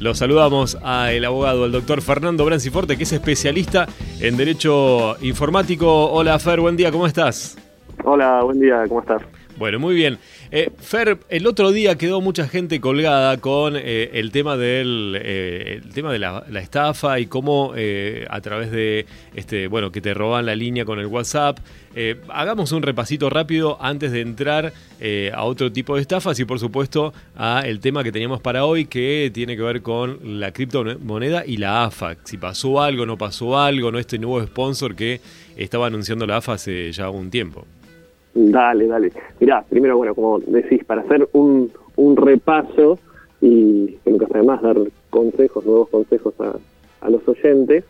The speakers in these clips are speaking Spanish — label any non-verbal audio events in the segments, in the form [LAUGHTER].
Lo saludamos al abogado, el doctor Fernando Branciforte, que es especialista en Derecho Informático. Hola Fer, buen día, ¿cómo estás? Hola, buen día, ¿cómo estás? Bueno, muy bien. Eh, Fer, el otro día quedó mucha gente colgada con eh, el tema del eh, tema de la, estafa y cómo a través de este bueno que te roban la línea con el WhatsApp. hagamos un repasito rápido antes de entrar a otro tipo de estafas y por supuesto a el tema que teníamos para hoy que tiene que ver con la criptomoneda y la AFA. Si pasó algo, no pasó algo, no este nuevo sponsor que estaba anunciando la AFA hace ya un tiempo. Dale, dale. Mirá, primero, bueno, como decís, para hacer un, un repaso y que nunca sabe más dar consejos, nuevos consejos a, a los oyentes,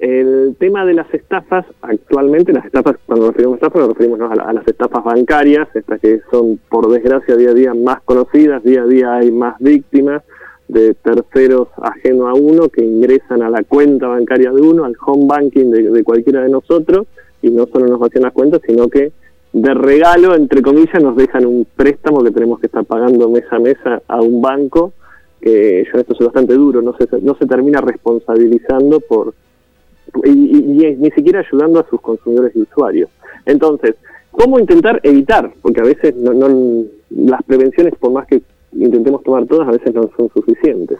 el tema de las estafas, actualmente las estafas, cuando nos referimos a estafas, nos referimos a, las estafas bancarias, estas que son por desgracia día a día más conocidas, día a día hay más víctimas de terceros ajeno a uno que ingresan a la cuenta bancaria de uno, al home banking de, de cualquiera de nosotros, y no solo nos vacían las cuentas, sino que de regalo, entre comillas, nos dejan un préstamo que tenemos que estar pagando mes a mes a un banco, que yo esto soy bastante duro, no se, no se termina responsabilizando por y, ni siquiera ayudando a sus consumidores y usuarios. Entonces, ¿cómo intentar evitar? Porque a veces no, no, las prevenciones, por más que intentemos tomar todas, a veces no son suficientes.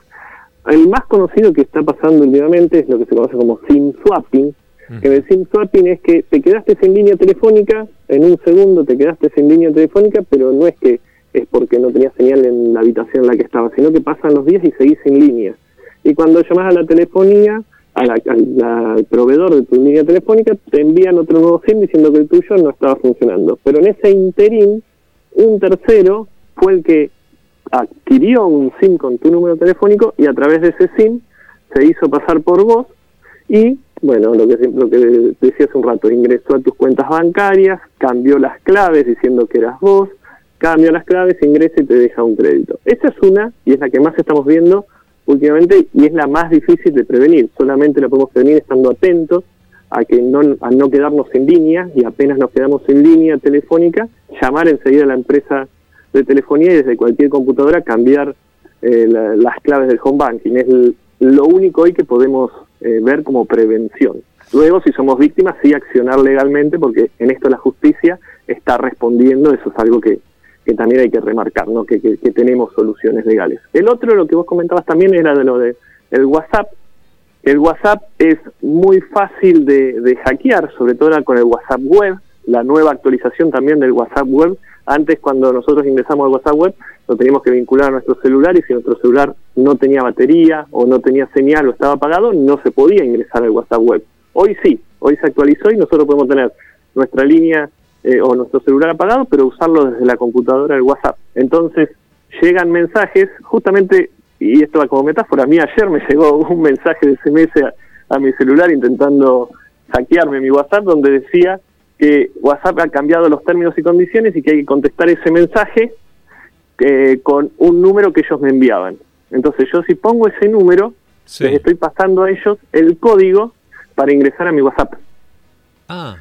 El más conocido que está pasando últimamente es lo que se conoce como SIM swapping, que SIM swapping es que te quedaste sin línea telefónica, en un segundo te quedaste sin línea telefónica, pero no es que es porque no tenías señal en la habitación en la que estabas, sino que pasan los días y seguís sin línea. Y cuando llamas a la telefonía, al proveedor de tu línea telefónica, te envían otro nuevo SIM diciendo que el tuyo no estaba funcionando. Pero en ese interín, un tercero fue el que adquirió un SIM con tu número telefónico y a través de ese SIM se hizo pasar por vos y bueno, lo que, lo que decía hace un rato, ingresó a tus cuentas bancarias, cambió las claves diciendo que eras vos, cambia las claves, ingresa y te deja un crédito. Esa es una, y es la que más estamos viendo últimamente, y es la más difícil de prevenir. Solamente la podemos prevenir estando atentos a que no, a no quedarnos en línea, y apenas nos quedamos en línea telefónica, llamar enseguida a la empresa de telefonía y desde cualquier computadora cambiar eh, las claves del home banking. Es lo único hoy que podemos eh, ver como prevención. Luego, si somos víctimas, sí accionar legalmente, porque en esto la justicia está respondiendo, eso es algo que, que también hay que remarcar, ¿no? Que, que, tenemos soluciones legales. El otro, lo que vos comentabas también, era de lo de el WhatsApp. El WhatsApp es muy fácil de, de hackear, sobre todo con el WhatsApp web, la nueva actualización también del WhatsApp web. Antes, cuando nosotros ingresamos al WhatsApp web, lo teníamos que vincular a nuestro celular y si nuestro celular no tenía batería o no tenía señal o estaba apagado, no se podía ingresar al WhatsApp web. Hoy sí, hoy se actualizó y nosotros podemos tener nuestra línea eh, o nuestro celular apagado, pero usarlo desde la computadora del WhatsApp. Entonces, llegan mensajes, justamente, y esto va como metáfora, a mí ayer me llegó [LAUGHS] un mensaje de SMS a, a mi celular intentando hackearme mi WhatsApp donde decía que WhatsApp ha cambiado los términos y condiciones y que hay que contestar ese mensaje eh, con un número que ellos me enviaban. Entonces yo si pongo ese número, les estoy pasando a ellos el código para ingresar a mi WhatsApp. Ah.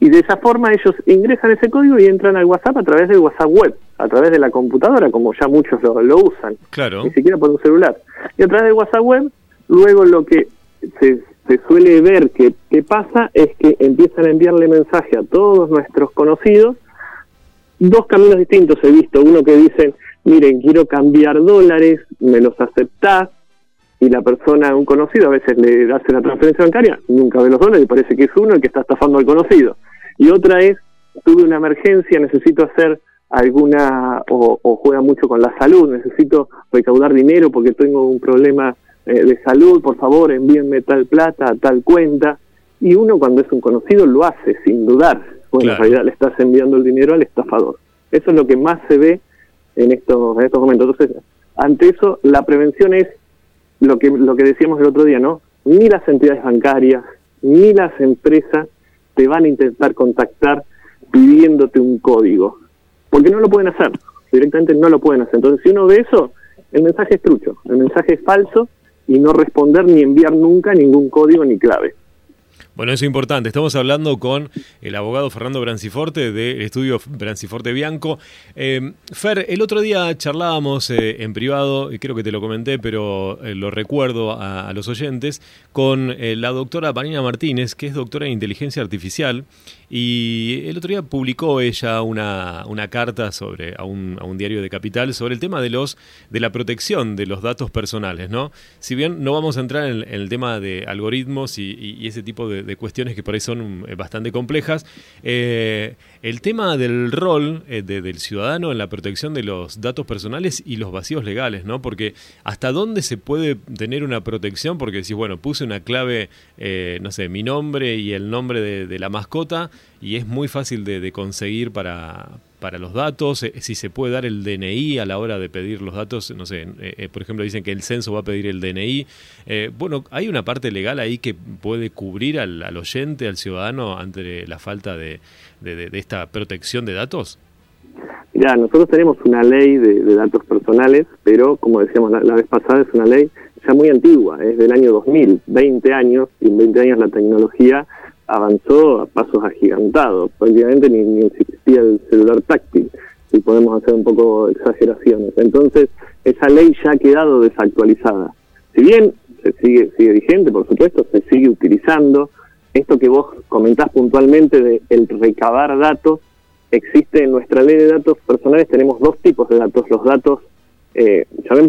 Y de esa forma ellos ingresan ese código y entran al WhatsApp a través del WhatsApp web, a través de la computadora, como ya muchos lo, lo usan. Claro. Ni siquiera por un celular. Y a través del WhatsApp web, luego lo que se, se suele ver que, que pasa es que empiezan a enviarle mensaje a todos nuestros conocidos dos caminos distintos he visto. Uno que dicen, miren, quiero cambiar dólares, me los aceptás, y la persona, un conocido, a veces le hace la transferencia bancaria, nunca ve los dólares, y parece que es uno el que está estafando al conocido. Y otra es, tuve una emergencia, necesito hacer alguna, o, juega mucho con la salud, necesito recaudar dinero porque tengo un problema eh, de salud, por favor, envíenme tal plata tal cuenta. Y uno cuando es un conocido lo hace sin dudar, bueno, en realidad le estás enviando el dinero al estafador. Eso es lo que más se ve en estos, en estos momentos. Entonces, ante eso, la prevención es lo que, lo que decíamos el otro día, ¿no? Ni las entidades bancarias, ni las empresas te van a intentar contactar pidiéndote un código, porque no lo pueden hacer, directamente no lo pueden hacer. Entonces, si uno ve eso, el mensaje es trucho, el mensaje es falso y no responder ni enviar nunca ningún código ni clave. Bueno, eso es importante. Estamos hablando con el abogado Fernando Branciforte del estudio Branciforte Bianco. Eh, Fer, el otro día charlábamos eh, en privado, y creo que te lo comenté, pero eh, lo recuerdo a, los oyentes, con la doctora Vanina Martínez, que es doctora en inteligencia artificial, y el otro día publicó ella una, una carta sobre, a, un, a un diario de Capital sobre el tema de, los, de la protección de los datos personales. ¿no? Si bien no vamos a entrar en, el tema de algoritmos y ese tipo de de cuestiones que por ahí son eh, bastante complejas. Eh, el tema del rol eh, del ciudadano en la protección de los datos personales y los vacíos legales, ¿no? Porque hasta dónde se puede tener una protección, porque si, bueno, puse una clave, no sé, mi nombre y el nombre de, la mascota, y es muy fácil de conseguir para, para los datos, eh, si se puede dar el DNI a la hora de pedir los datos, no sé, eh, eh, por ejemplo dicen que el censo va a pedir el DNI. bueno, ¿hay una parte legal ahí que puede cubrir al, oyente, al ciudadano, ante la falta de, esta protección de datos? Ya, nosotros tenemos una ley de, datos personales, pero como decíamos la, la, vez pasada, es una ley ya muy antigua, es del año 2000, 20 años, y en 20 años la tecnología avanzó a pasos agigantados, prácticamente ni, existía el celular táctil, si podemos hacer un poco exageraciones. Entonces, esa ley ya ha quedado desactualizada. Si bien se sigue, sigue vigente, por supuesto, se sigue utilizando, esto que vos comentás puntualmente de el recabar datos, existe en nuestra ley de datos personales, tenemos dos tipos de datos, los datos, eh,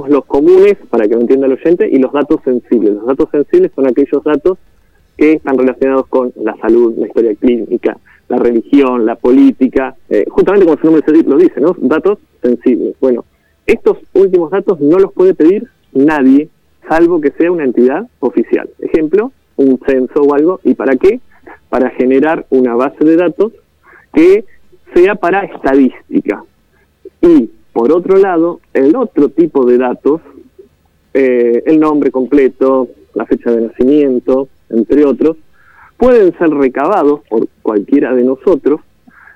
los comunes, para que lo entienda el oyente, y los datos sensibles. Los datos sensibles son aquellos datos que están relacionados con la salud, la historia clínica, la religión, la política, eh, justamente como su nombre lo dice, ¿no? Datos sensibles. Bueno, estos últimos datos no los puede pedir nadie, salvo que sea una entidad oficial. Ejemplo, un censo o algo. ¿Y para qué? Para generar una base de datos que sea para estadística. Y, por otro lado, el otro tipo de datos, eh, el nombre completo, la fecha de nacimiento, entre otros, pueden ser recabados por cualquiera de nosotros,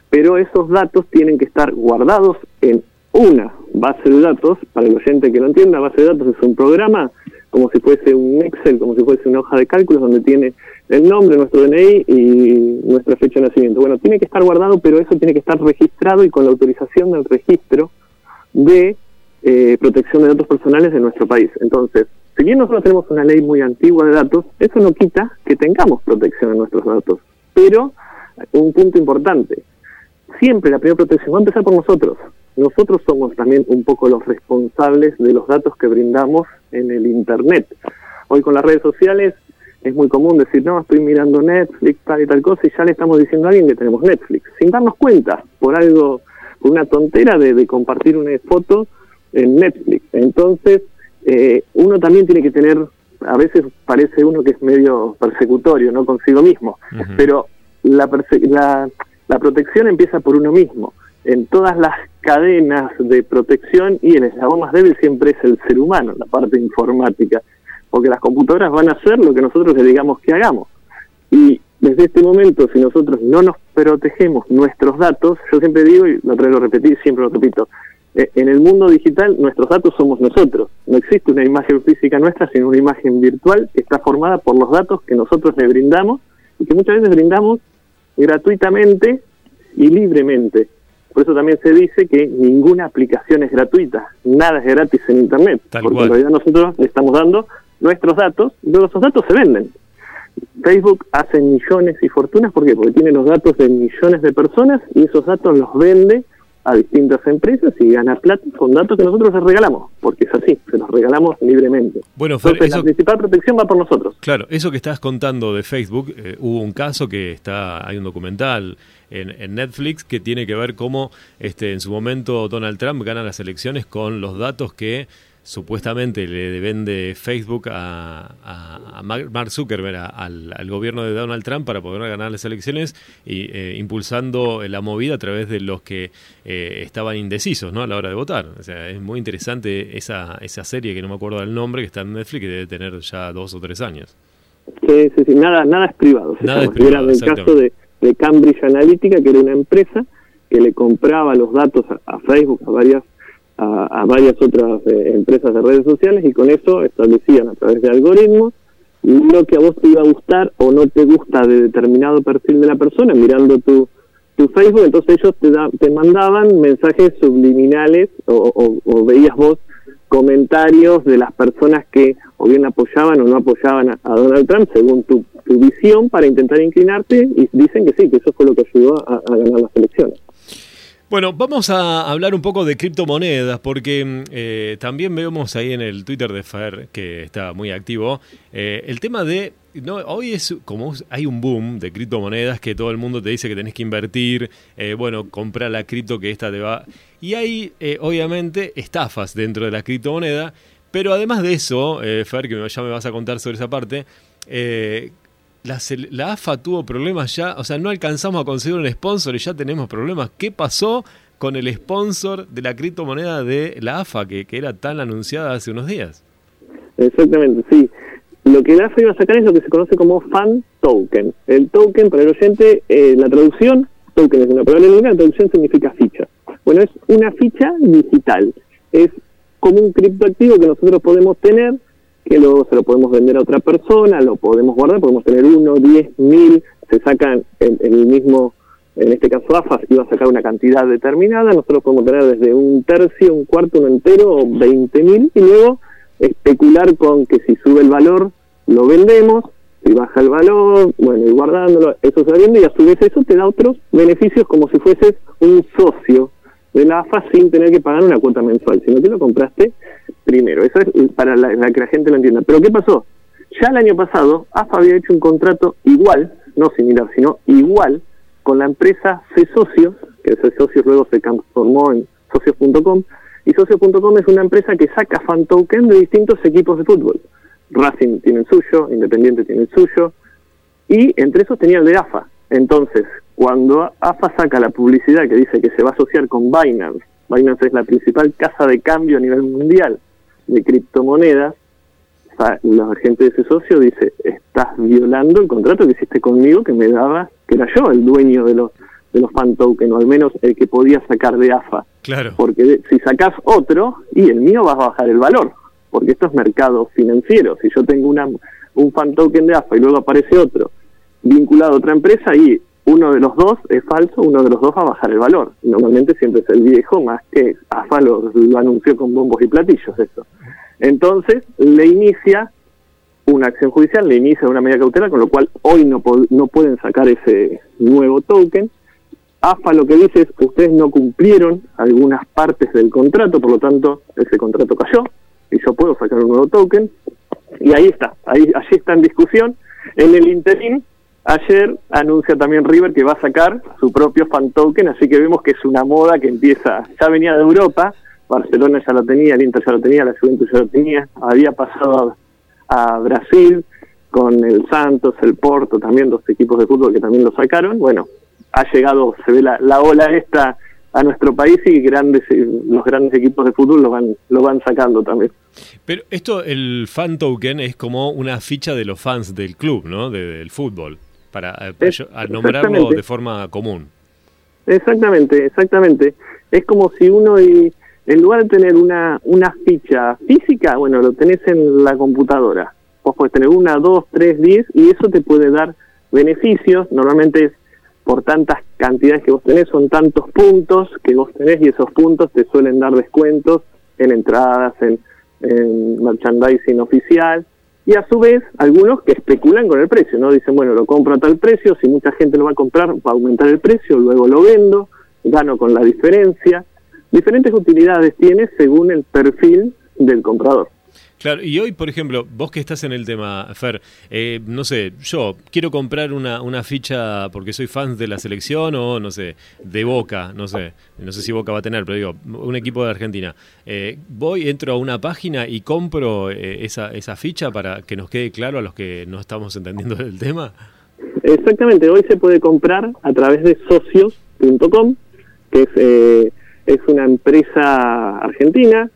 pero esos datos tienen que estar guardados en una base de datos, para el oyente que lo entienda, base de datos es un programa como si fuese un Excel, como si fuese una hoja de cálculos donde tiene el nombre, nuestro DNI y nuestra fecha de nacimiento. Bueno, tiene que estar guardado, pero eso tiene que estar registrado y con la autorización del registro de eh, protección de datos personales de nuestro país. Entonces, si bien nosotros tenemos una ley muy antigua de datos, eso no quita que tengamos protección de nuestros datos. Pero, un punto importante, siempre la primera protección va a empezar por nosotros. Nosotros somos también un poco los responsables de los datos que brindamos en el Internet. Hoy con las redes sociales es muy común decir, no, estoy mirando Netflix, tal y tal cosa, y ya le estamos diciendo a alguien que tenemos Netflix, sin darnos cuenta, por algo, por una tontera de, de compartir una foto en Netflix. Entonces, eh, uno también tiene que tener, a veces parece uno que es medio persecutorio, ¿no? Consigo mismo, pero la, la, la protección empieza por uno mismo. En todas las cadenas de protección y el eslabón más débil siempre es el ser humano, la parte informática, porque las computadoras van a hacer lo que nosotros le digamos que hagamos. Y desde este momento, si nosotros no nos protegemos nuestros datos, yo siempre digo, y lo traigo a repetir, siempre lo repito, en el mundo digital nuestros datos somos nosotros. No existe una imagen física nuestra, sino una imagen virtual que está formada por los datos que nosotros le brindamos y que muchas veces brindamos gratuitamente y libremente. Por eso también se dice que ninguna aplicación es gratuita, nada es gratis en Internet, porque en realidad nosotros le estamos dando nuestros datos y luego esos datos se venden. Facebook hace millones y fortunas, ¿por qué? Porque tiene los datos de millones de personas y esos datos los vende a distintas empresas y ganar plata con datos que nosotros les regalamos, porque es así, se los regalamos libremente. Bueno, Entonces, la principal protección va por nosotros. Claro, eso que estás contando de Facebook, eh, hubo un caso que está, hay un documental en, en, Netflix que tiene que ver cómo este, en su momento Donald Trump gana las elecciones con los datos que supuestamente le vende Facebook a, a Mark Zuckerberg, al, gobierno de Donald Trump para poder ganar las elecciones y eh, impulsando la movida a través de los que eh, estaban indecisos ¿no? a la hora de votar. O sea, es muy interesante esa, esa serie que no me acuerdo del nombre, que está en Netflix, que debe tener ya dos o tres años. Sí, sí, sí. Nada, nada es privado. Nada es privado, Era el caso de, Cambridge Analytica, que era una empresa que le compraba los datos a Facebook, a varias a, varias otras eh, empresas de redes sociales y con eso establecían a través de algoritmos lo que a vos te iba a gustar o no te gusta de determinado perfil de la persona mirando tu, tu Facebook, entonces ellos te, da, te mandaban mensajes subliminales o, o, veías vos comentarios de las personas que o bien apoyaban o no apoyaban a, Donald Trump según tu, tu, visión para intentar inclinarte y dicen que sí, que eso fue lo que ayudó a ganar las elecciones. Bueno, vamos a hablar un poco de criptomonedas, porque mm, eh, también vemos ahí en el Twitter de Fer, que está muy activo, eh, el tema de no, hoy es como hay un boom de criptomonedas que todo el mundo te dice que tenés que invertir, eh, bueno, comprar la cripto que esta te va. Y hay, obviamente, estafas dentro de la criptomoneda, pero además de eso, Fer, que ya me vas a contar sobre esa parte, la, la, AFA tuvo problemas ya, o sea, no alcanzamos a conseguir un sponsor y ya tenemos problemas. ¿Qué pasó con el sponsor de la criptomoneda de la AFA, que, era tan anunciada hace unos días? Exactamente, sí. Lo que la AFA iba a sacar es lo que se conoce como fan token. El token, para el oyente, eh, la traducción, token es una palabra la traducción significa ficha. Bueno, es una ficha digital. Es como un criptoactivo que nosotros podemos tener que luego se lo podemos vender a otra persona, lo podemos guardar, podemos tener uno, diez, mil, se sacan en, el mismo, en este caso AFAS iba a sacar una cantidad determinada, nosotros podemos tener desde un tercio, un cuarto, un entero, o veinte mil, y luego especular con que si sube el valor, lo vendemos, si baja el valor, bueno, y guardándolo, eso se vende y a su vez eso te da otros beneficios como si fueses un socio de la AFA sin tener que pagar una cuota mensual, sino que lo compraste primero. Eso es para la, que la gente lo entienda. Pero ¿qué pasó? Ya el año pasado, AFA había hecho un contrato igual, no similar, sino igual, con la empresa C-Socios, que C-Socios luego se transformó en socios.com, y socios.com es una empresa que saca fan token de distintos equipos de fútbol. Racing tiene el suyo, Independiente tiene el suyo, y entre esos tenía el de AFA. Entonces, cuando AFA saca la publicidad que dice que se va a asociar con Binance, Binance es la principal casa de cambio a nivel mundial de criptomonedas, la gente de ese socio dice, estás violando el contrato que hiciste conmigo que me daba, que era yo el dueño de los de los fan tokens, o al menos el que podía sacar de AFA. Claro. Porque si sacás otro, y el mío vas a bajar el valor, porque esto es mercado financiero. Si yo tengo una, un fan token de AFA y luego aparece otro vinculado a otra empresa, y uno de los dos es falso, uno de los dos va a bajar el valor. Normalmente siempre es el viejo, más que AFA lo, anunció con bombos y platillos eso. Entonces le inicia una acción judicial, le inicia una medida cautelar, con lo cual hoy no, no pueden sacar ese nuevo token. AFA lo que dice es ustedes no cumplieron algunas partes del contrato, por lo tanto ese contrato cayó y yo puedo sacar un nuevo token. Y ahí está, ahí, allí está en discusión. En el interín, Ayer anuncia también River que va a sacar su propio fan token, así que vemos que es una moda que empieza, ya venía de Europa, Barcelona ya lo tenía, el Inter ya lo tenía, la Juventus ya lo tenía, había pasado a, Brasil con el Santos, el Porto, también dos equipos de fútbol que también lo sacaron. Bueno, ha llegado, se ve la, la ola esta a nuestro país y grandes los grandes equipos de fútbol lo van lo van sacando también. Pero esto el fan token es como una ficha de los fans del club, ¿no? del fútbol para, eh, nombrarlo de forma común. Exactamente, exactamente. Es como si uno, y, en lugar de tener una, una ficha física, bueno, lo tenés en la computadora. Vos podés tener una, dos, tres, diez, y eso te puede dar beneficios. Normalmente es por tantas cantidades que vos tenés, son tantos puntos que vos tenés, y esos puntos te suelen dar descuentos en entradas, en, en merchandising oficial y a su vez algunos que especulan con el precio, ¿no? Dicen, bueno, lo compro a tal precio, si mucha gente lo va a comprar, va a aumentar el precio, luego lo vendo, gano con la diferencia. Diferentes utilidades tiene según el perfil del comprador. Claro, y hoy, por ejemplo, vos que estás en el tema, Fer, eh, no sé, yo quiero comprar una, una ficha porque soy fan de la selección o, no sé, de Boca, no sé, no sé si Boca va a tener, pero digo, un equipo de Argentina. Eh, voy, entro a una página y compro eh, esa, esa ficha para que nos quede claro a los que no estamos entendiendo el tema. Exactamente, hoy se puede comprar a través de socios.com, que es, es una empresa argentina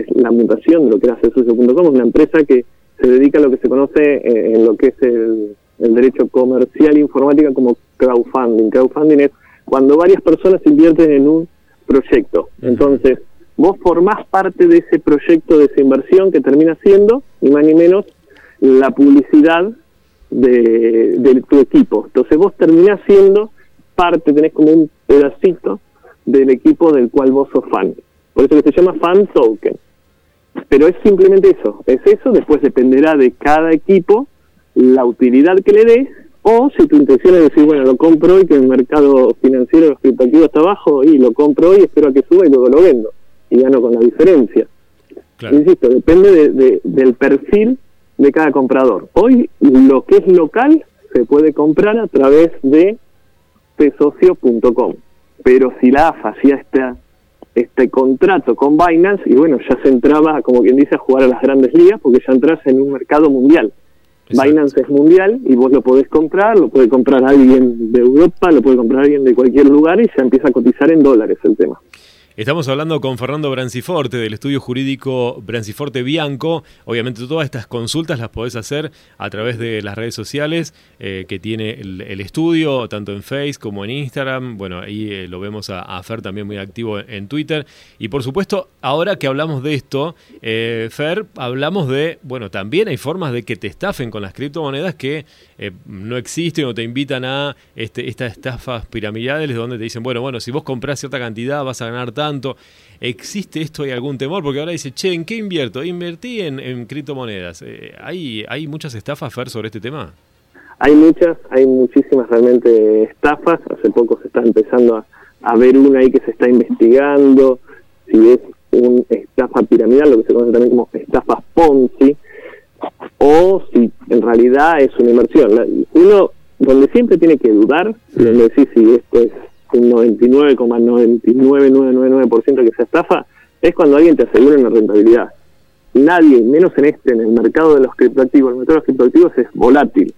es la mutación de lo que era Celsucio.com, es una empresa que se dedica a lo que se conoce eh, en lo que es el, derecho comercial informática como crowdfunding. Crowdfunding es cuando varias personas invierten en un proyecto. Entonces, vos formás parte de ese proyecto, de esa inversión que termina siendo, ni más ni menos, la publicidad de, tu equipo. Entonces vos terminás siendo parte, tenés como un pedacito del equipo del cual vos sos fan. Por eso que se llama fan token. Pero es simplemente eso, es eso, después dependerá de cada equipo la utilidad que le dé o si tu intención es decir, bueno, lo compro hoy que el mercado financiero los criptoactivos está abajo y lo compro hoy, espero a que suba y luego lo vendo y gano con la diferencia. Insisto, depende de, del perfil de cada comprador. Hoy lo que es local se puede comprar a través de pesocio.com, pero si la AFA hacía este, este contrato con Binance, y bueno, ya se entraba, como quien dice, a jugar a las grandes ligas, porque ya entras en un mercado mundial. Binance es mundial y vos lo podés comprar, lo puede comprar alguien de Europa, lo puede comprar alguien de cualquier lugar y ya empieza a cotizar en dólares el tema. Estamos hablando con Fernando Branciforte del estudio jurídico Branciforte Bianco. Obviamente todas estas consultas las podés hacer a través de las redes sociales eh, que tiene el, estudio, tanto en Facebook como en Instagram. Bueno, ahí eh, lo vemos a, Fer también muy activo en Twitter. Y por supuesto, ahora que hablamos de esto, eh, Fer, hablamos de, bueno, también hay formas de que te estafen con las criptomonedas que no existen o te invitan a este, estas estafas piramidales donde te dicen, bueno, bueno, si vos comprás cierta cantidad vas a ganar tanto. ¿Existe esto? ¿Hay algún temor? Porque ahora dice, che, ¿en qué invierto? Invertí en, criptomonedas. Eh, ¿hay, ¿Hay muchas estafas, Fer, sobre este tema? Hay muchas, hay muchísimas realmente estafas. Hace poco se está empezando a, ver una ahí que se está investigando, si es una estafa piramidal, lo que se conoce también como estafas Ponzi, o si en realidad es una inversión. Uno, donde siempre tiene que dudar, donde decir si esto es un 99,99999% que se estafa, es cuando alguien te asegura una rentabilidad. Nadie, menos en este, en el mercado de los criptoactivos, el mercado de los criptoactivos es volátil.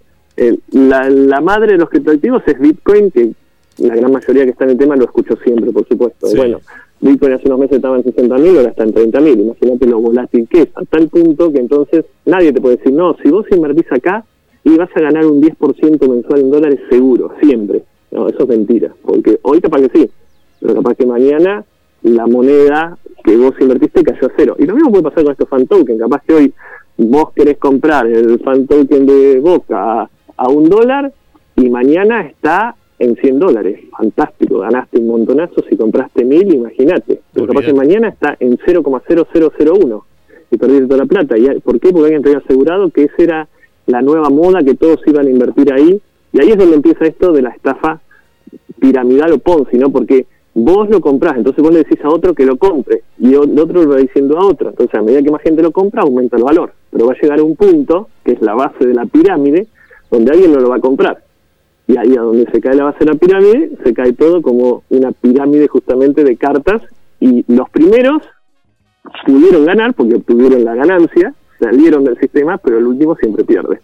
la, la, madre de los criptoactivos es Bitcoin, que la gran mayoría que está en el tema lo escucho siempre, por supuesto. Bueno, Bitcoin hace unos meses estaba en 60.000, ahora está en 30.000. Imagínate lo volátil que es, a tal punto que entonces nadie te puede decir, no, si vos invertís acá y vas a ganar un 10% mensual en dólares seguro, siempre. No, eso es mentira, porque hoy capaz que sí, pero capaz que mañana la moneda que vos invertiste cayó a cero. Y lo mismo puede pasar con estos fan tokens, capaz que hoy vos querés comprar el fan token de Boca a, un dólar y mañana está en 100 dólares. Fantástico, ganaste un montonazo si compraste mil, imagínate. Pero capaz que mañana está en 0,0001 y perdiste toda la plata. ¿Y ¿Por qué? Porque alguien te había asegurado que esa era la nueva moda, que todos iban a invertir ahí y ahí es donde empieza esto de la estafa piramidal o Ponzi, ¿no? Porque vos lo comprás, entonces vos le decís a otro que lo compre y el otro lo va diciendo a otro. Entonces, a medida que más gente lo compra, aumenta el valor. Pero va a llegar a un punto, que es la base de la pirámide, donde alguien no lo va a comprar. Y ahí a donde se cae la base de la pirámide, se cae todo como una pirámide justamente de cartas y los primeros pudieron ganar porque obtuvieron la ganancia, salieron del sistema, pero el último siempre pierde.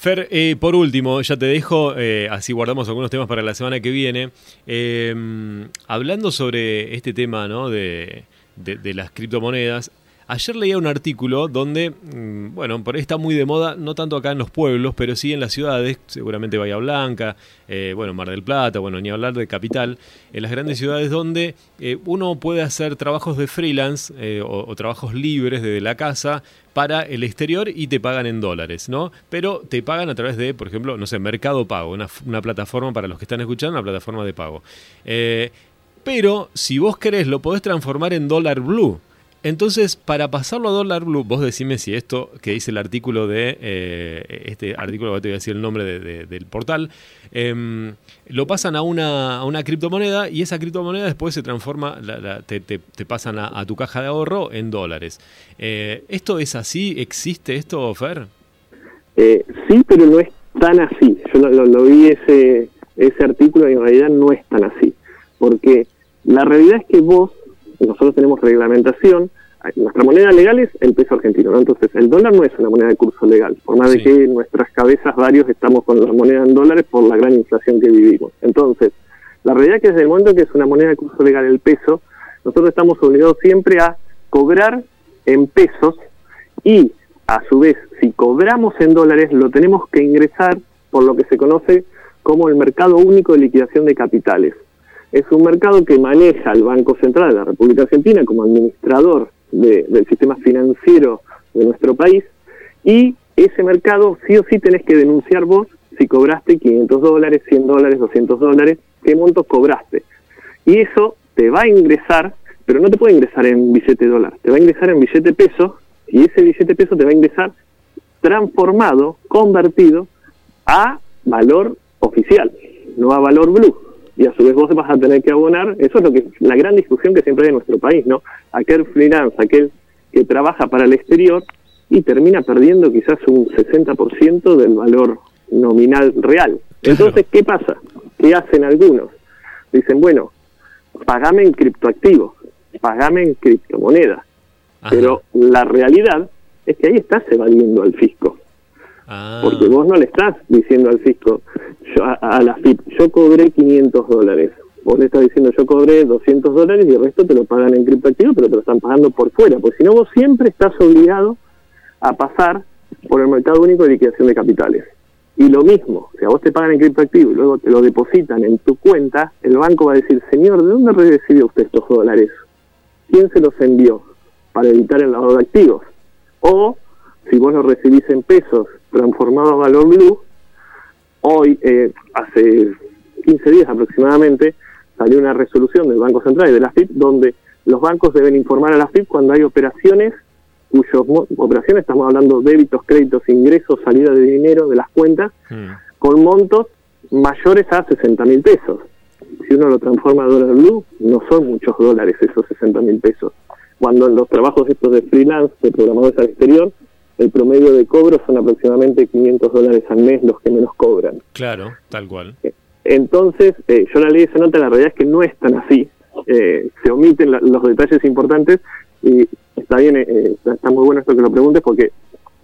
Fer, eh, por último, ya te dejo, eh, así guardamos algunos temas para la semana que viene. Em, hablando sobre este tema ¿no? de, de las criptomonedas, Ayer leía un artículo donde, mm, bueno, por ahí está muy de moda, no tanto acá en los pueblos, pero sí en las ciudades, seguramente Bahía Blanca, eh, bueno, Mar del Plata, bueno, ni hablar de capital, en las grandes ciudades donde eh, uno puede hacer trabajos de freelance eh, o, trabajos libres desde la casa para el exterior y te pagan en dólares, ¿no? Pero te pagan a través de, por ejemplo, no sé, Mercado Pago, una, una plataforma para los que están escuchando, una plataforma de pago. pero si vos querés, lo podés transformar en dólar blue. Entonces, para pasarlo a dólar blue, vos decime si esto que dice el artículo de eh, este artículo, te voy a decir el nombre del portal, em, lo pasan a una, a una criptomoneda y esa criptomoneda después se transforma, te, pasan a, tu caja de ahorro en dólares. Eh, ¿Esto es así? ¿Existe esto, Fer? Eh, sí, pero no es tan así. Yo lo, lo vi ese, ese artículo y en realidad no es tan así. Porque la realidad es que vos nosotros tenemos reglamentación, nuestra moneda legal es el peso argentino, ¿no? Entonces, el dólar no es una moneda de curso legal, por más de que en nuestras cabezas varios estamos con la moneda en dólares por la gran inflación que vivimos. Entonces, la realidad es que desde el momento que es una moneda de curso legal el peso, nosotros estamos obligados siempre a cobrar en pesos y, a su vez, si cobramos en dólares, lo tenemos que ingresar por lo que se conoce como el mercado único de liquidación de capitales es un mercado que maneja el Banco Central de la República Argentina como administrador del sistema financiero de nuestro país Y ese mercado sí o sí tenés que denunciar vos si cobraste 500 dólares, 100 dólares, 200 dólares, qué montos cobraste. Y eso te va a ingresar, pero no te puede ingresar en billete dólar, te va a ingresar en billete peso y ese billete peso te va a ingresar transformado, convertido a valor oficial, no a valor blue. Y a su vez vos vas a tener que abonar, eso es lo que la gran discusión que siempre hay en nuestro país, ¿no? Aquel freelance, aquel que trabaja para el exterior y termina perdiendo quizás un 60% del valor nominal real. Entonces, ¿qué pasa? ¿Qué hacen algunos? Dicen, bueno, pagame en criptoactivos, pagame en criptomonedas. Pero la realidad es que ahí estás evadiendo al fisco. Ah. Porque vos no le estás diciendo al fisco, yo, a, la FIP, yo cobré 500 dólares. Vos le estás diciendo, yo cobré 200 dólares y el resto te lo pagan en criptoactivos, pero te lo están pagando por fuera. Porque si no, vos siempre estás obligado a pasar por el mercado único de liquidación de capitales. Y lo mismo, si a vos te pagan en criptoactivo y luego te lo depositan en tu cuenta, el banco va a decir, señor, ¿de dónde recibió usted estos dólares? ¿Quién se los envió? Para evitar el lavado de activos. O, si vos lo recibís en pesos transformados a valor blue, hoy, eh, hace 15 días aproximadamente, salió una resolución del Banco Central y de la FIP donde los bancos deben informar a la FIP cuando hay operaciones cuyos operaciones, estamos hablando débitos, créditos, ingresos, salida de dinero de las cuentas, mm. con montos mayores a 60 mil pesos. Si uno lo transforma a dólar blue, no son muchos dólares esos 60 mil pesos. Cuando en los trabajos estos de freelance, de programadores al exterior, el promedio de cobro son aproximadamente 500 dólares al mes los que menos cobran. Claro, tal cual. Eh, entonces, eh, yo la leí esa nota, la realidad es que no es tan así. Eh, se omiten los detalles importantes y está bien, eh, está muy bueno esto que lo preguntes porque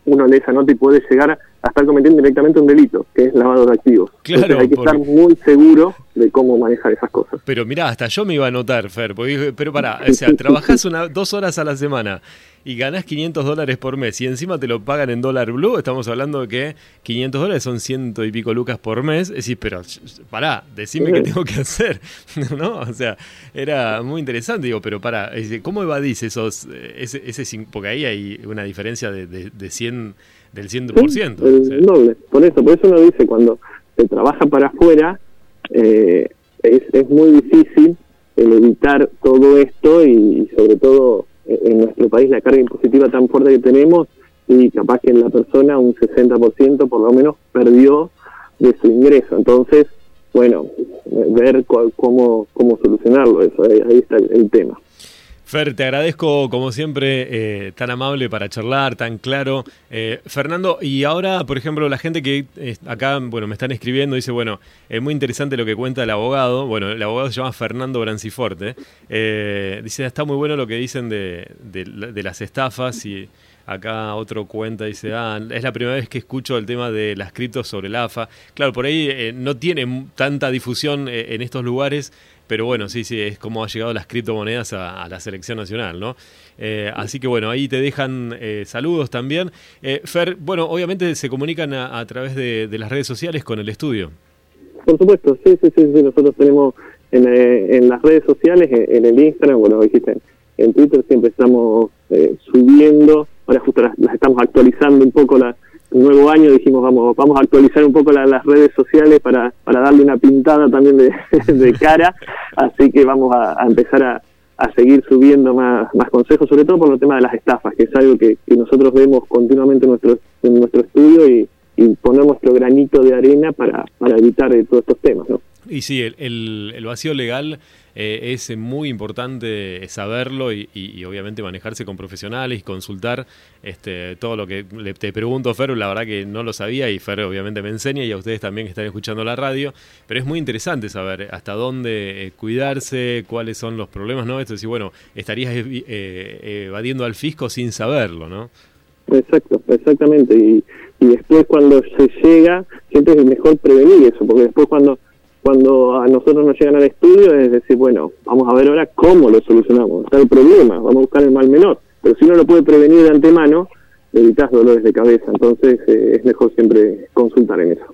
uno lee esa nota y puede llegar a estar cometiendo directamente un delito, que es lavado de activos. Claro, hay que estar muy seguro de cómo manejar esas cosas. Pero mira, hasta yo me iba a notar, Fer, pero para, o sea, trabajás una, dos horas a la semana y ganás 500 dólares por mes y encima te lo pagan en dólar blue, estamos hablando de que 500 dólares son ciento y pico lucas por mes. Es decir, pero pará, decime qué tengo que hacer. [LAUGHS] ¿No? O sea, era muy interesante. Digo, pero pará, ¿cómo evadís esos, ese, ese, porque ahí hay una diferencia de, de, 100, del 100%? el doble. Por eso, por eso uno dice, cuando se trabaja para afuera, eh, es, es muy difícil el evitar todo esto y sobre todo en nuestro país la carga impositiva tan fuerte que tenemos y capaz que en la persona un 60% por lo menos perdió de su ingreso. Entonces, bueno, ver cómo, cómo solucionarlo, eso, ahí, está el tema. Fer, te agradezco como siempre, eh, tan amable para charlar, tan claro. Eh, Fernando, y ahora, por ejemplo, la gente que eh, acá, bueno, me están escribiendo, dice, bueno, es muy interesante lo que cuenta el abogado. Bueno, el abogado se llama Fernando Branciforte. dice, está muy bueno lo que dicen de, de las estafas y Acá otro cuenta, dice, ah, es la primera vez que escucho el tema de las criptos sobre el AFA. Claro, por ahí eh, no tiene tanta difusión eh, en estos lugares, pero bueno, sí, sí, es como ha llegado las criptomonedas a, la selección nacional, ¿no? Eh, así que bueno, ahí te dejan saludos también. Fer, bueno, obviamente se comunican a, través de, las redes sociales con el estudio. Por supuesto, sí, sí, sí, nosotros tenemos en, las redes sociales, en, el Instagram, bueno, dijiste, en Twitter siempre estamos subiendo ahora justo las, estamos actualizando un poco la, nuevo año, dijimos vamos vamos a actualizar un poco las redes sociales para, para darle una pintada también de, [LAUGHS] cara, así que vamos a, empezar a, a, seguir subiendo más, más consejos, sobre todo por el tema de las estafas, que es algo que, nosotros vemos continuamente en nuestro, en nuestro estudio y, y poner nuestro granito de arena para, para evitar todos estos temas. ¿no? Y sí, el, el, vacío legal eh, es muy importante saberlo y, obviamente manejarse con profesionales y consultar este, todo lo que le, te pregunto, Fer, la verdad que no lo sabía y Fer obviamente me enseña y a ustedes también que están escuchando la radio, pero es muy interesante saber hasta dónde eh, cuidarse, cuáles son los problemas, ¿no? Esto es bueno, estarías eh, evadiendo al fisco sin saberlo, ¿no? Exacto, exactamente. Y, y después cuando se llega, siempre es mejor prevenir eso, porque después cuando cuando a nosotros nos llegan al estudio es decir, bueno, vamos a ver ahora cómo lo solucionamos. Está el problema, vamos a buscar el mal menor. Pero si uno lo puede prevenir de antemano, evitas dolores de cabeza. Entonces eh, es mejor siempre consultar en eso.